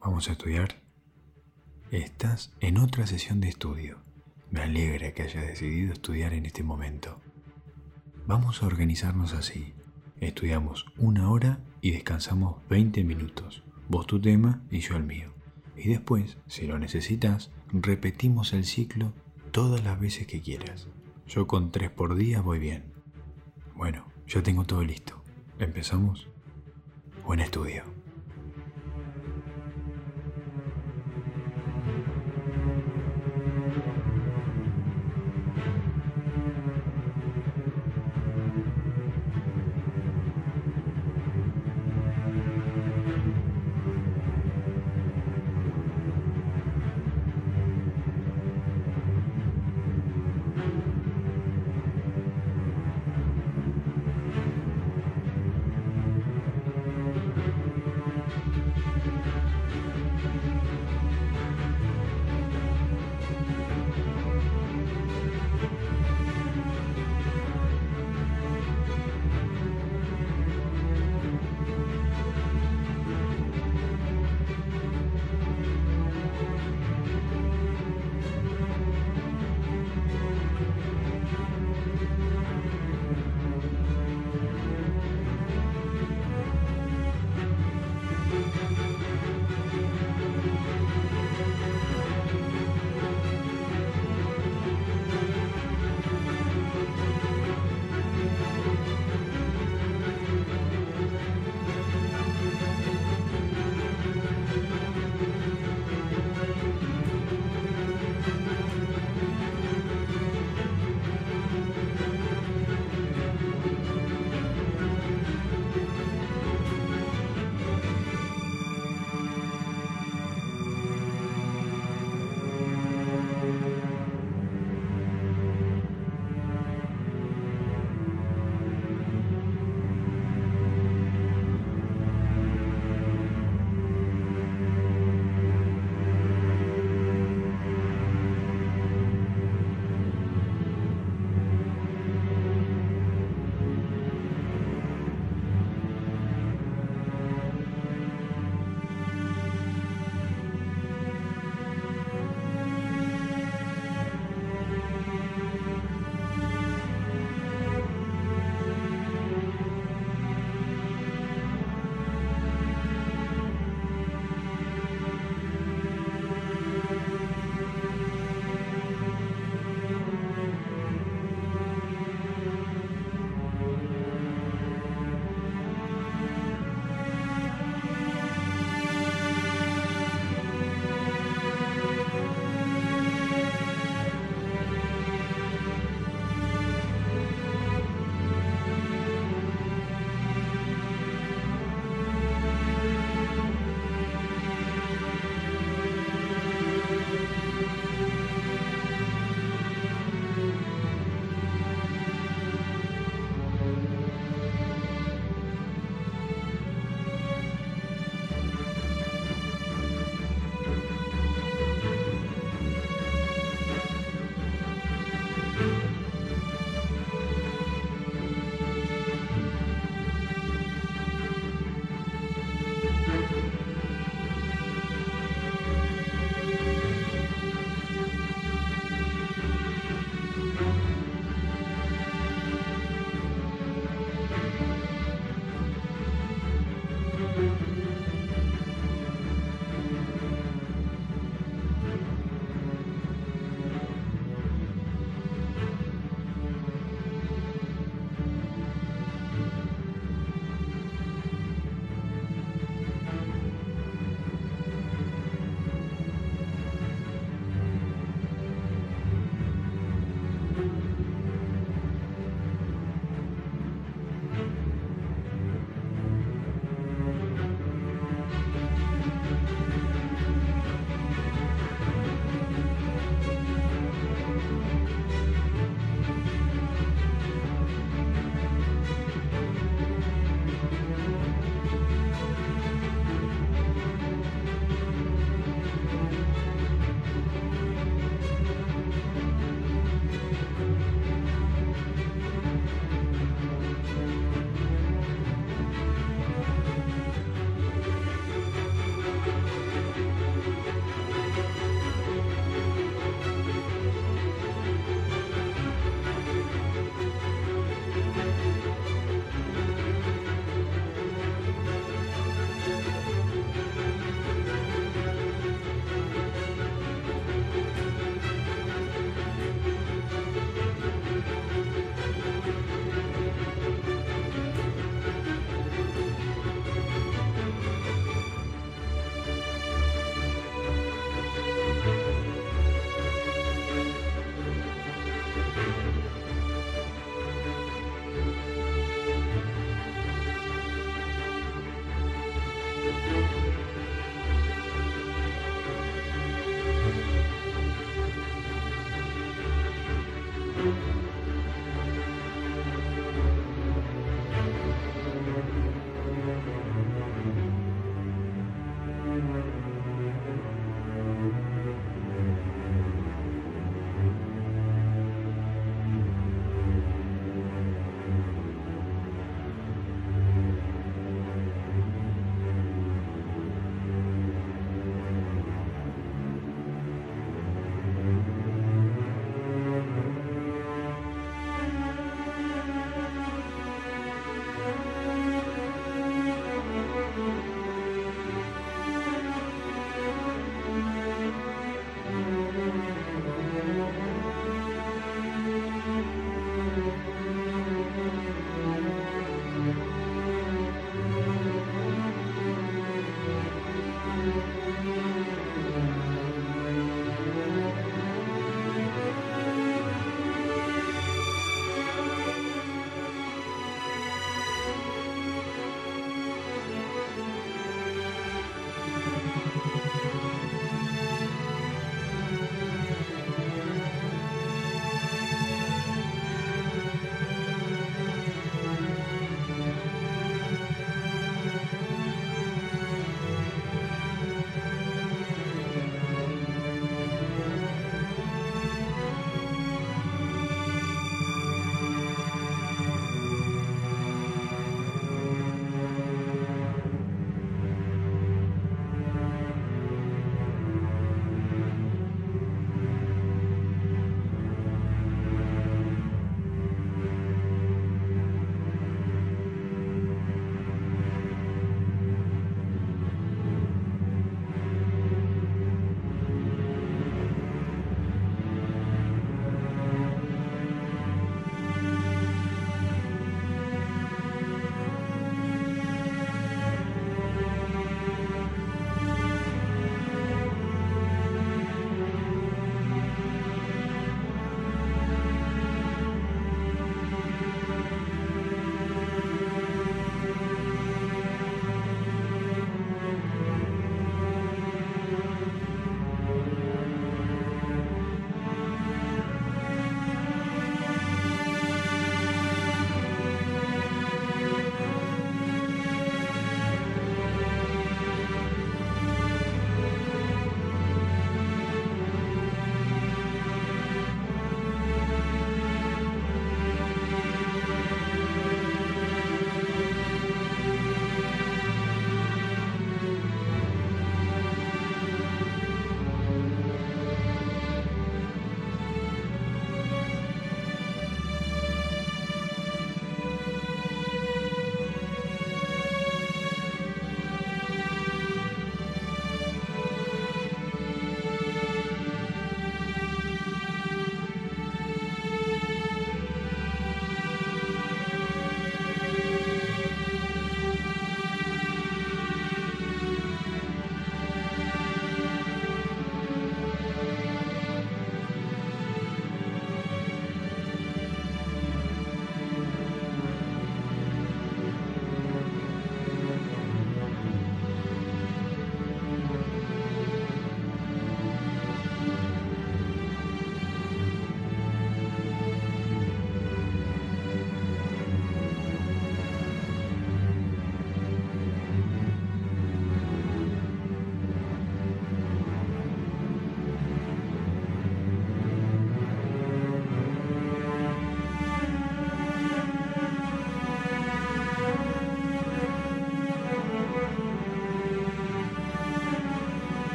¿Vamos a estudiar? Estás en otra sesión de estudio. Me alegra que hayas decidido estudiar en este momento. Vamos a organizarnos así. Estudiamos una hora y descansamos 20 minutos. Vos tu tema y yo el mío. Y después, si lo necesitas, repetimos el ciclo todas las veces que quieras. Yo con tres por día voy bien. Bueno, ya tengo todo listo. ¿Empezamos? Buen estudio.